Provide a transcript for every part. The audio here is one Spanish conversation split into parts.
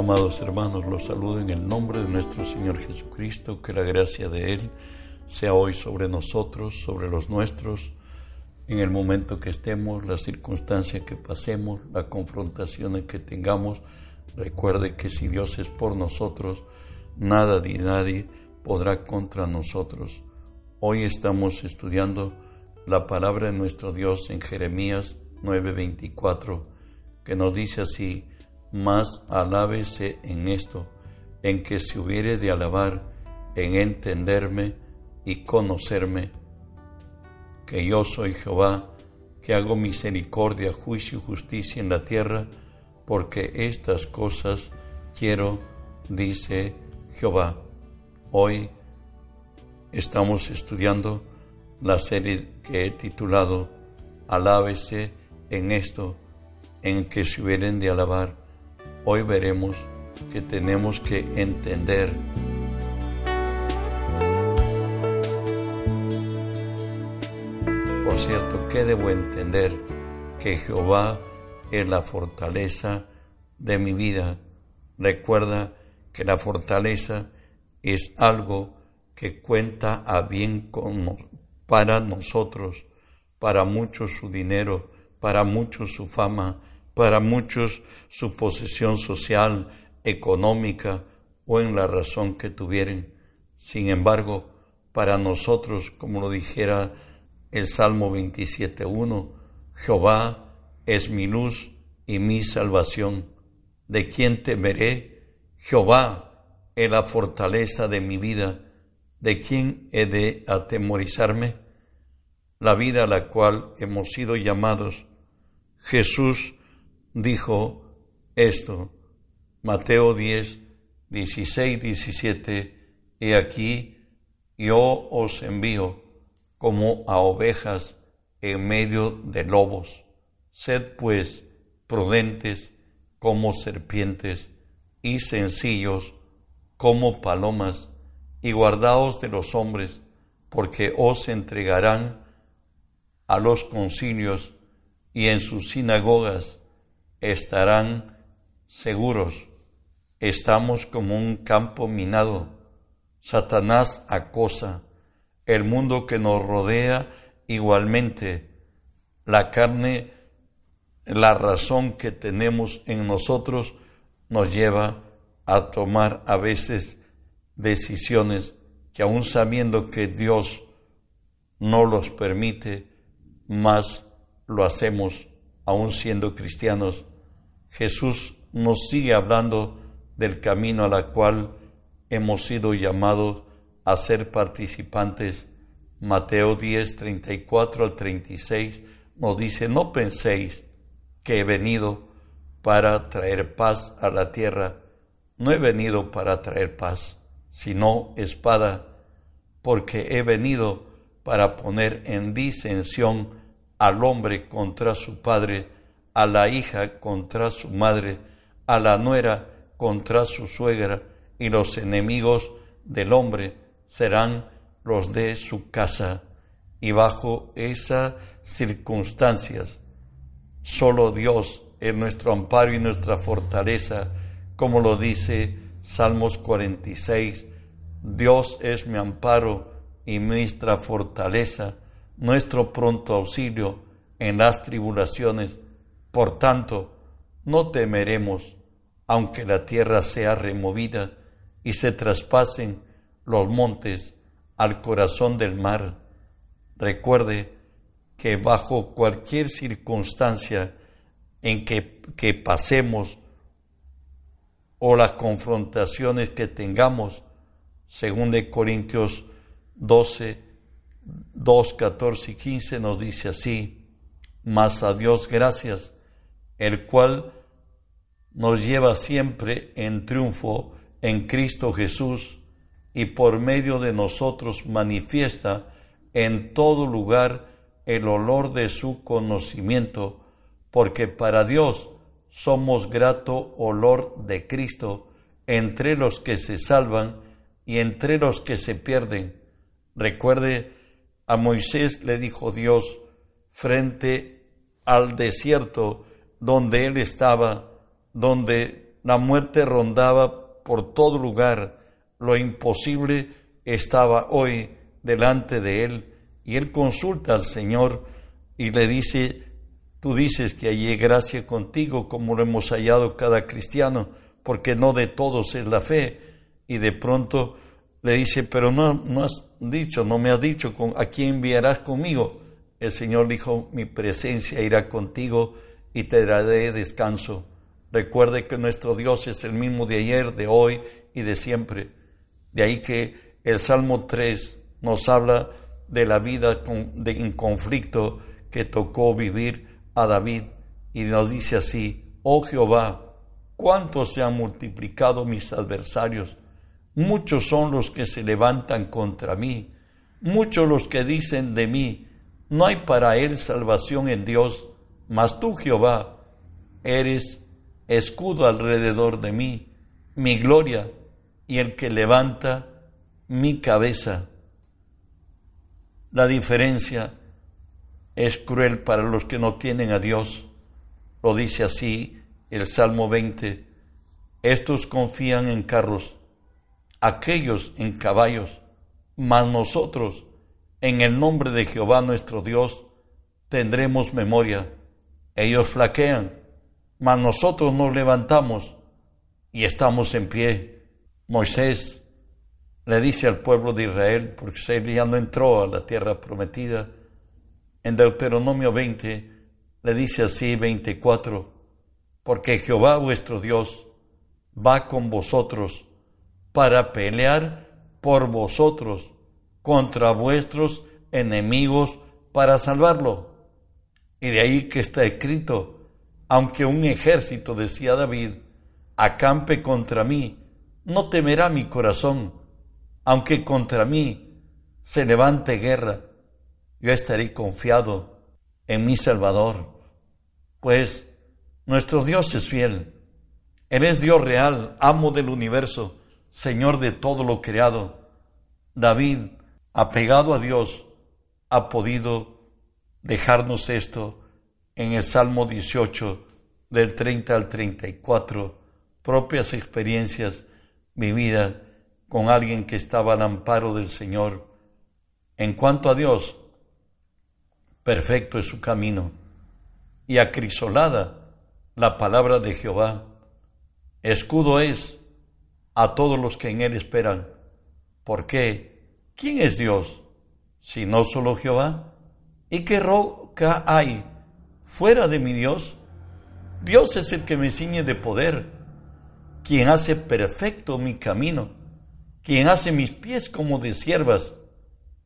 Amados hermanos, los saludo en el nombre de nuestro Señor Jesucristo, que la gracia de Él sea hoy sobre nosotros, sobre los nuestros, en el momento que estemos, la circunstancia que pasemos, la confrontación que tengamos. Recuerde que si Dios es por nosotros, nada ni nadie podrá contra nosotros. Hoy estamos estudiando la palabra de nuestro Dios en Jeremías 9:24, que nos dice así, más alábese en esto, en que se hubiere de alabar, en entenderme y conocerme, que yo soy Jehová, que hago misericordia, juicio y justicia en la tierra, porque estas cosas quiero, dice Jehová. Hoy estamos estudiando la serie que he titulado Alábese en esto, en que se hubieren de alabar hoy veremos que tenemos que entender Por cierto, ¿qué debo entender? Que Jehová es la fortaleza de mi vida. Recuerda que la fortaleza es algo que cuenta a bien con, para nosotros, para muchos su dinero, para muchos su fama, para muchos su posición social, económica o en la razón que tuvieren. Sin embargo, para nosotros, como lo dijera el Salmo 27.1, Jehová es mi luz y mi salvación. ¿De quién temeré? Jehová es la fortaleza de mi vida. ¿De quién he de atemorizarme? La vida a la cual hemos sido llamados. Jesús dijo esto. Mateo 10, 16, 17, y aquí yo os envío como a ovejas en medio de lobos. Sed pues prudentes como serpientes y sencillos como palomas, y guardaos de los hombres, porque os entregarán a los concilios y en sus sinagogas estarán seguros. Estamos como un campo minado. Satanás acosa. El mundo que nos rodea igualmente. La carne, la razón que tenemos en nosotros nos lleva a tomar a veces decisiones que aun sabiendo que Dios no los permite, más lo hacemos aun siendo cristianos Jesús nos sigue hablando del camino a la cual hemos sido llamados a ser participantes. Mateo 10, 34 al 36 nos dice, no penséis que he venido para traer paz a la tierra. No he venido para traer paz, sino espada, porque he venido para poner en disensión al hombre contra su padre a la hija contra su madre, a la nuera contra su suegra, y los enemigos del hombre serán los de su casa. Y bajo esas circunstancias, solo Dios es nuestro amparo y nuestra fortaleza, como lo dice Salmos 46. Dios es mi amparo y nuestra fortaleza, nuestro pronto auxilio en las tribulaciones por tanto, no temeremos, aunque la tierra sea removida y se traspasen los montes al corazón del mar. Recuerde que bajo cualquier circunstancia en que, que pasemos o las confrontaciones que tengamos, según de Corintios 12, 2, 14 y 15 nos dice así, mas a Dios gracias, el cual nos lleva siempre en triunfo en Cristo Jesús y por medio de nosotros manifiesta en todo lugar el olor de su conocimiento, porque para Dios somos grato olor de Cristo entre los que se salvan y entre los que se pierden. Recuerde, a Moisés le dijo Dios frente al desierto, donde él estaba, donde la muerte rondaba por todo lugar, lo imposible estaba hoy delante de él y él consulta al Señor y le dice, tú dices que hallé gracia contigo como lo hemos hallado cada cristiano, porque no de todos es la fe. Y de pronto le dice, pero no, no has dicho, no me has dicho a quién enviarás conmigo. El Señor dijo, mi presencia irá contigo y te daré descanso. Recuerde que nuestro Dios es el mismo de ayer, de hoy y de siempre. De ahí que el Salmo 3 nos habla de la vida de, en conflicto que tocó vivir a David y nos dice así, oh Jehová, cuántos se han multiplicado mis adversarios, muchos son los que se levantan contra mí, muchos los que dicen de mí, no hay para él salvación en Dios, mas tú Jehová eres escudo alrededor de mí, mi gloria y el que levanta mi cabeza. La diferencia es cruel para los que no tienen a Dios. Lo dice así el Salmo 20. Estos confían en carros, aquellos en caballos, mas nosotros, en el nombre de Jehová nuestro Dios, tendremos memoria. Ellos flaquean, mas nosotros nos levantamos y estamos en pie. Moisés le dice al pueblo de Israel, porque él ya no entró a la tierra prometida, en Deuteronomio 20, le dice así 24, porque Jehová vuestro Dios va con vosotros para pelear por vosotros contra vuestros enemigos para salvarlo. Y de ahí que está escrito, aunque un ejército, decía David, acampe contra mí, no temerá mi corazón, aunque contra mí se levante guerra, yo estaré confiado en mi Salvador, pues nuestro Dios es fiel. Él es Dios real, amo del universo, Señor de todo lo creado. David, apegado a Dios, ha podido dejarnos esto en el Salmo 18, del 30 al 34, propias experiencias vividas con alguien que estaba al amparo del Señor. En cuanto a Dios, perfecto es su camino y acrisolada la palabra de Jehová. Escudo es a todos los que en él esperan. ¿Por qué? ¿Quién es Dios? Si no solo Jehová. ¿Y qué roca hay fuera de mi Dios? Dios es el que me ciñe de poder, quien hace perfecto mi camino quien hace mis pies como de siervas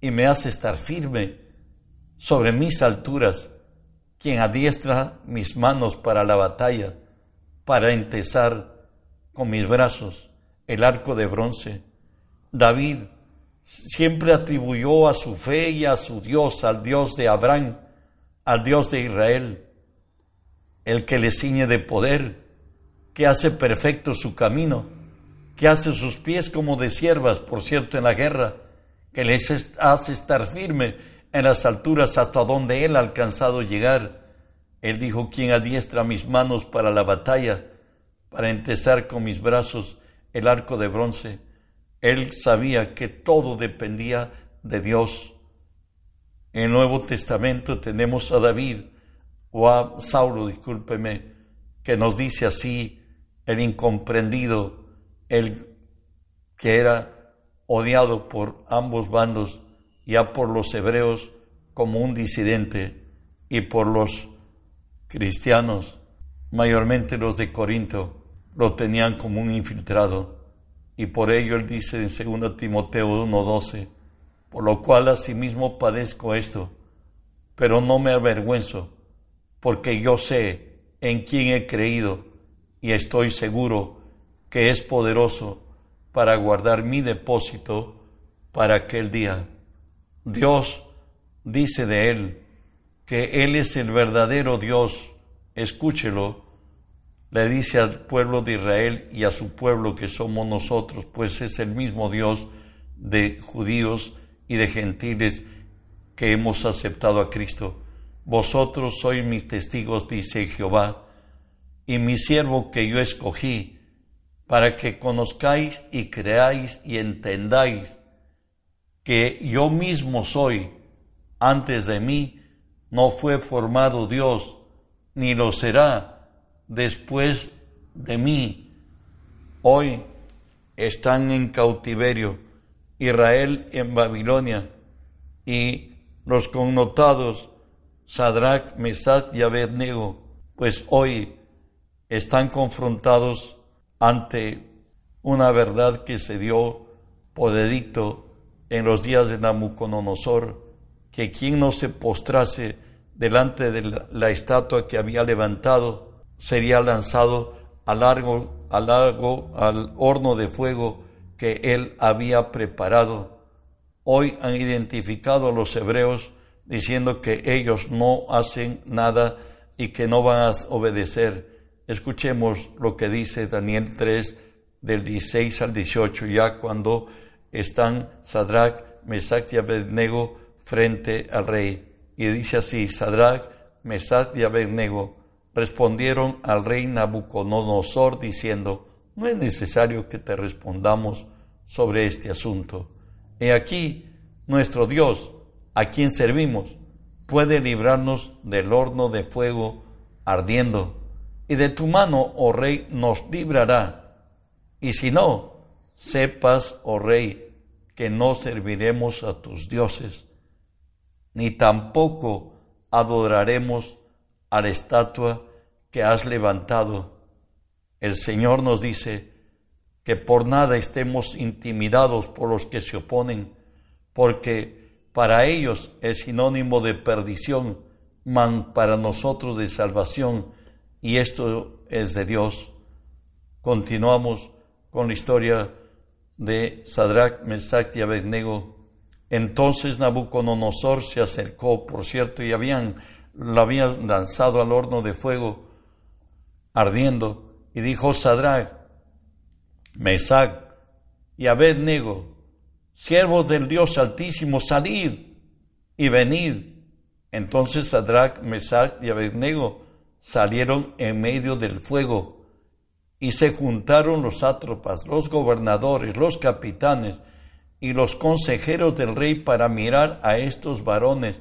y me hace estar firme sobre mis alturas, quien adiestra mis manos para la batalla, para entesar con mis brazos el arco de bronce. David siempre atribuyó a su fe y a su Dios, al Dios de Abraham, al Dios de Israel, el que le ciñe de poder, que hace perfecto su camino que hace sus pies como de siervas, por cierto, en la guerra, que les hace estar firme en las alturas hasta donde él ha alcanzado llegar. Él dijo, quien adiestra mis manos para la batalla, para entesar con mis brazos el arco de bronce. Él sabía que todo dependía de Dios. En el Nuevo Testamento tenemos a David, o a Saulo, discúlpeme, que nos dice así, el incomprendido, el que era odiado por ambos bandos, ya por los hebreos como un disidente y por los cristianos, mayormente los de Corinto, lo tenían como un infiltrado. Y por ello él dice en 2 Timoteo 1:12, por lo cual asimismo padezco esto, pero no me avergüenzo, porque yo sé en quién he creído y estoy seguro que es poderoso para guardar mi depósito para aquel día. Dios dice de Él que Él es el verdadero Dios. Escúchelo. Le dice al pueblo de Israel y a su pueblo que somos nosotros, pues es el mismo Dios de judíos y de gentiles que hemos aceptado a Cristo. Vosotros sois mis testigos, dice Jehová, y mi siervo que yo escogí, para que conozcáis y creáis y entendáis que yo mismo soy, antes de mí no fue formado Dios, ni lo será después de mí. Hoy están en cautiverio Israel en Babilonia y los connotados Sadrach, Mesach y Abednego, pues hoy están confrontados ante una verdad que se dio por edicto en los días de Nabucodonosor, que quien no se postrase delante de la estatua que había levantado sería lanzado al largo, al horno de fuego que él había preparado. Hoy han identificado a los hebreos diciendo que ellos no hacen nada y que no van a obedecer. Escuchemos lo que dice Daniel 3 del 16 al 18, ya cuando están Sadrach, Mesach y Abednego frente al rey. Y dice así, Sadrach, Mesach y Abednego respondieron al rey Nabucodonosor diciendo, no es necesario que te respondamos sobre este asunto. He aquí, nuestro Dios, a quien servimos, puede librarnos del horno de fuego ardiendo, y de tu mano, oh rey, nos librará. Y si no, sepas, oh rey, que no serviremos a tus dioses, ni tampoco adoraremos a la estatua que has levantado. El Señor nos dice que por nada estemos intimidados por los que se oponen, porque para ellos es sinónimo de perdición, man para nosotros de salvación, y esto es de Dios. Continuamos con la historia de Sadrach, Mesach y Abednego. Entonces Nabucodonosor se acercó, por cierto, y habían, lo habían lanzado al horno de fuego ardiendo, y dijo Sadrach, Mesach y Abednego, siervos del Dios Altísimo, salid y venid. Entonces Sadrach, Mesach y Abednego salieron en medio del fuego y se juntaron los sátrapas, los gobernadores, los capitanes y los consejeros del rey para mirar a estos varones,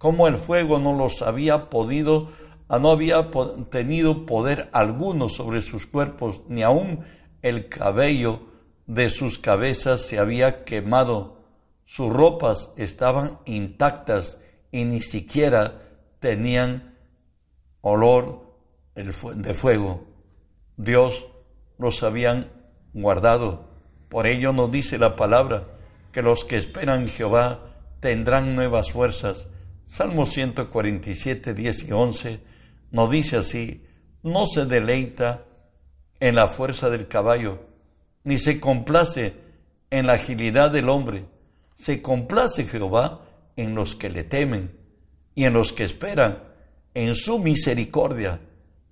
como el fuego no los había podido, ah, no había tenido poder alguno sobre sus cuerpos, ni aun el cabello de sus cabezas se había quemado, sus ropas estaban intactas y ni siquiera tenían olor de fuego. Dios los habían guardado. Por ello nos dice la palabra que los que esperan Jehová tendrán nuevas fuerzas. Salmo 147, 10 y 11 nos dice así, no se deleita en la fuerza del caballo, ni se complace en la agilidad del hombre. Se complace Jehová en los que le temen y en los que esperan en su misericordia.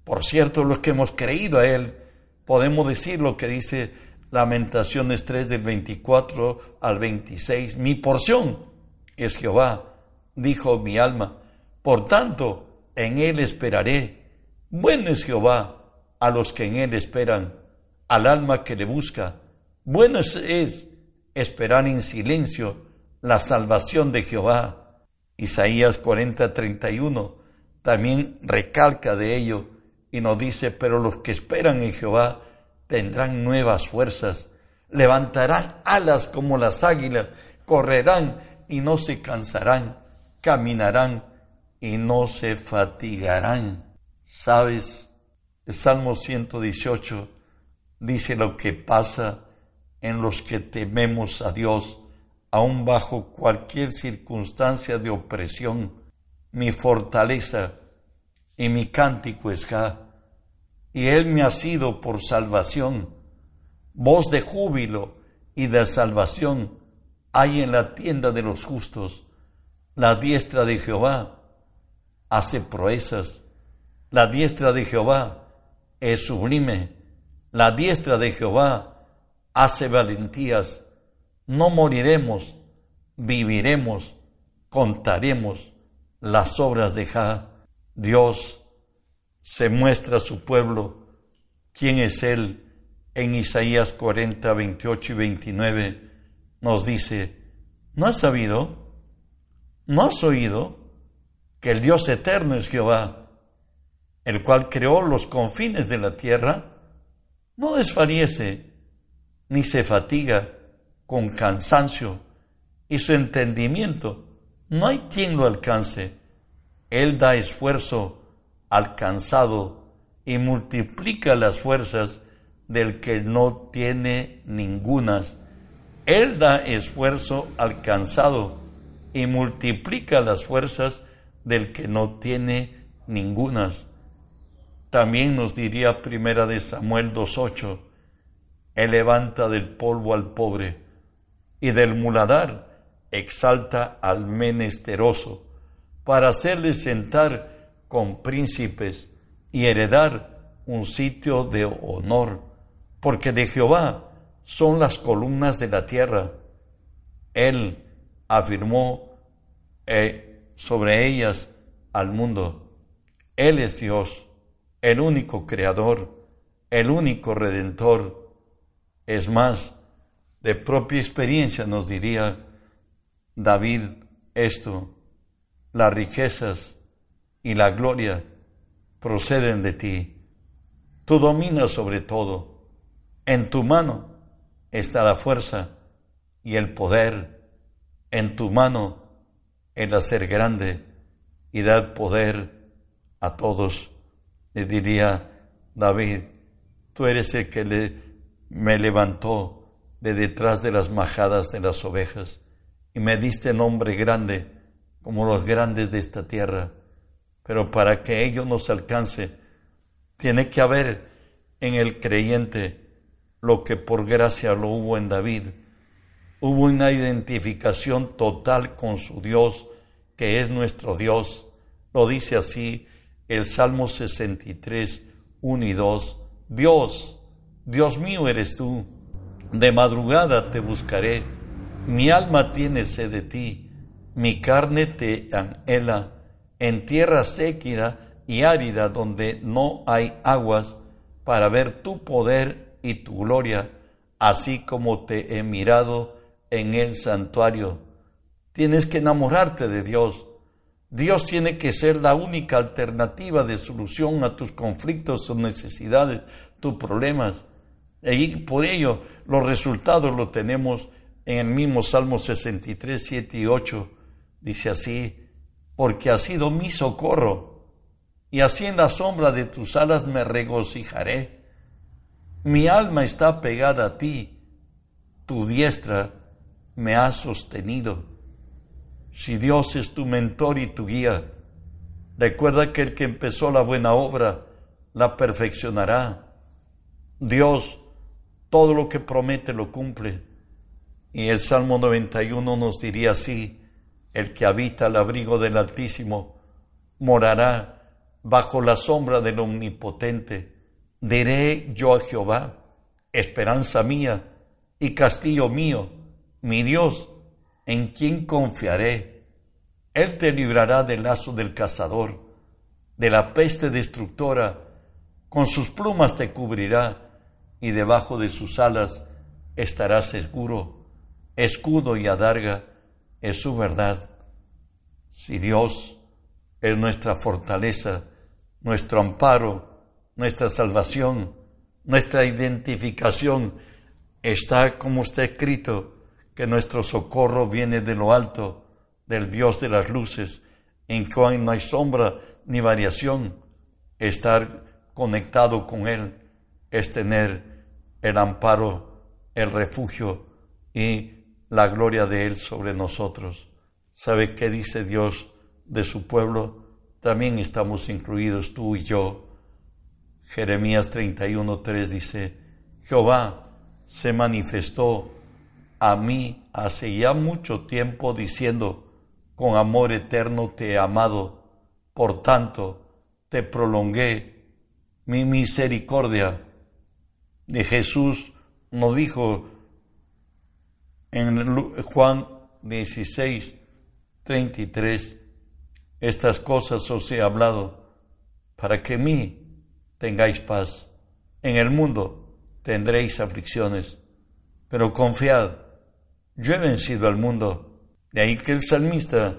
Por cierto, los que hemos creído a Él, podemos decir lo que dice Lamentaciones 3 del 24 al 26. Mi porción es Jehová, dijo mi alma. Por tanto, en Él esperaré. Bueno es Jehová a los que en Él esperan, al alma que le busca. Bueno es esperar en silencio la salvación de Jehová. Isaías 40, 31 también recalca de ello y nos dice, pero los que esperan en Jehová tendrán nuevas fuerzas, levantarán alas como las águilas, correrán y no se cansarán, caminarán y no se fatigarán. ¿Sabes? Salmo 118 dice lo que pasa en los que tememos a Dios, aun bajo cualquier circunstancia de opresión. Mi fortaleza y mi cántico es Ja, y Él me ha sido por salvación. Voz de júbilo y de salvación hay en la tienda de los justos. La diestra de Jehová hace proezas. La diestra de Jehová es sublime. La diestra de Jehová hace valentías. No moriremos, viviremos, contaremos las obras de Ja. Dios se muestra a su pueblo quién es Él en Isaías 40, 28 y 29 nos dice, ¿no has sabido? ¿No has oído que el Dios eterno es Jehová, el cual creó los confines de la tierra? No desfallece ni se fatiga con cansancio y su entendimiento no hay quien lo alcance. Él da esfuerzo al cansado y multiplica las fuerzas del que no tiene ningunas. Él da esfuerzo al cansado y multiplica las fuerzas del que no tiene ningunas. También nos diría primera de Samuel 2.8, Él levanta del polvo al pobre y del muladar exalta al menesteroso para hacerle sentar con príncipes y heredar un sitio de honor porque de Jehová son las columnas de la tierra. Él afirmó eh, sobre ellas al mundo. Él es Dios, el único creador, el único redentor. Es más, de propia experiencia nos diría David esto, las riquezas y la gloria proceden de ti. Tú dominas sobre todo en tu mano está la fuerza y el poder. En tu mano el hacer grande y dar poder a todos. Le diría David, tú eres el que me levantó de detrás de las majadas de las ovejas y me diste nombre grande como los grandes de esta tierra. Pero para que ello nos alcance, tiene que haber en el creyente lo que por gracia lo hubo en David. Hubo una identificación total con su Dios, que es nuestro Dios. Lo dice así el Salmo 63, 1 y 2. Dios, Dios mío eres tú. De madrugada te buscaré. Mi alma tiene sed de ti. Mi carne te anhela. En tierra séquida y árida donde no hay aguas, para ver tu poder y tu gloria, así como te he mirado en el santuario. Tienes que enamorarte de Dios. Dios tiene que ser la única alternativa de solución a tus conflictos, tus necesidades, tus problemas. Y por ello los resultados los tenemos en el mismo Salmo 63, 7 y 8. Dice así, porque ha sido mi socorro, y así en la sombra de tus alas me regocijaré. Mi alma está pegada a ti, tu diestra me ha sostenido. Si Dios es tu mentor y tu guía, recuerda que el que empezó la buena obra la perfeccionará. Dios todo lo que promete lo cumple. Y el Salmo 91 nos diría así, el que habita al abrigo del Altísimo morará bajo la sombra del Omnipotente Diré yo a Jehová, esperanza mía y castillo mío, mi Dios, en quien confiaré. Él te librará del lazo del cazador, de la peste destructora, con sus plumas te cubrirá y debajo de sus alas estarás seguro. Escudo y adarga es su verdad. Si Dios es nuestra fortaleza, nuestro amparo, nuestra salvación, nuestra identificación, está como está escrito, que nuestro socorro viene de lo alto, del Dios de las luces, en cual no hay sombra ni variación. Estar conectado con Él es tener el amparo, el refugio y la gloria de Él sobre nosotros. ¿Sabe qué dice Dios de su pueblo? También estamos incluidos tú y yo Jeremías 31.3 dice, Jehová se manifestó a mí hace ya mucho tiempo diciendo, con amor eterno te he amado, por tanto te prolongué mi misericordia. De Jesús no dijo en Juan 16, 33, estas cosas os he hablado para que mí tengáis paz. En el mundo tendréis aflicciones, pero confiad, yo he vencido al mundo. De ahí que el salmista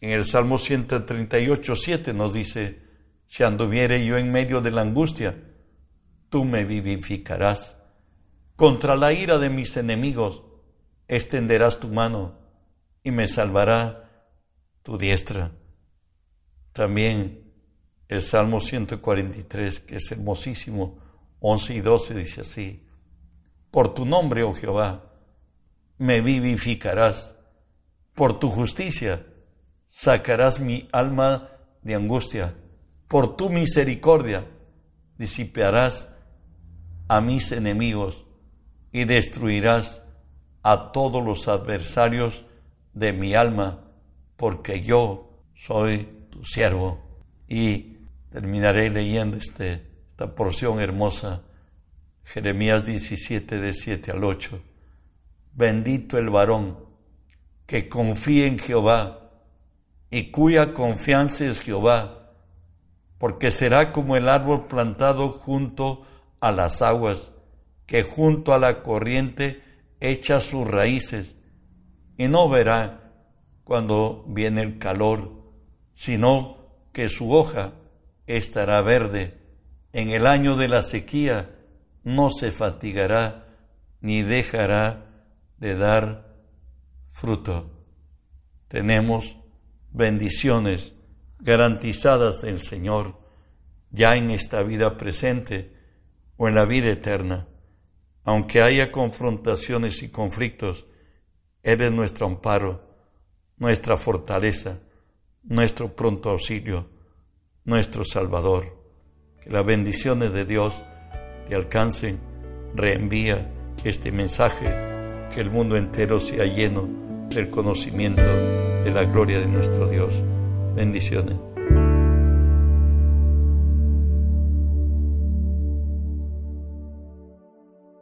en el Salmo 138, 7 nos dice, si anduviere yo en medio de la angustia, tú me vivificarás. Contra la ira de mis enemigos extenderás tu mano y me salvará tu diestra. También el Salmo 143, que es hermosísimo, 11 y 12 dice así, por tu nombre, oh Jehová, me vivificarás, por tu justicia sacarás mi alma de angustia, por tu misericordia disiparás a mis enemigos y destruirás a todos los adversarios de mi alma, porque yo soy tu siervo. Y terminaré leyendo este, esta porción hermosa, Jeremías 17, de 7 al 8. Bendito el varón que confía en Jehová y cuya confianza es Jehová, porque será como el árbol plantado junto a las aguas, que junto a la corriente echa sus raíces, y no verá cuando viene el calor, sino que su hoja estará verde. En el año de la sequía no se fatigará ni dejará de dar fruto. Tenemos bendiciones garantizadas del Señor ya en esta vida presente o en la vida eterna. Aunque haya confrontaciones y conflictos, Él es nuestro amparo, nuestra fortaleza, nuestro pronto auxilio, nuestro Salvador. Que las bendiciones de Dios te alcancen. Reenvía este mensaje, que el mundo entero sea lleno del conocimiento de la gloria de nuestro Dios. Bendiciones.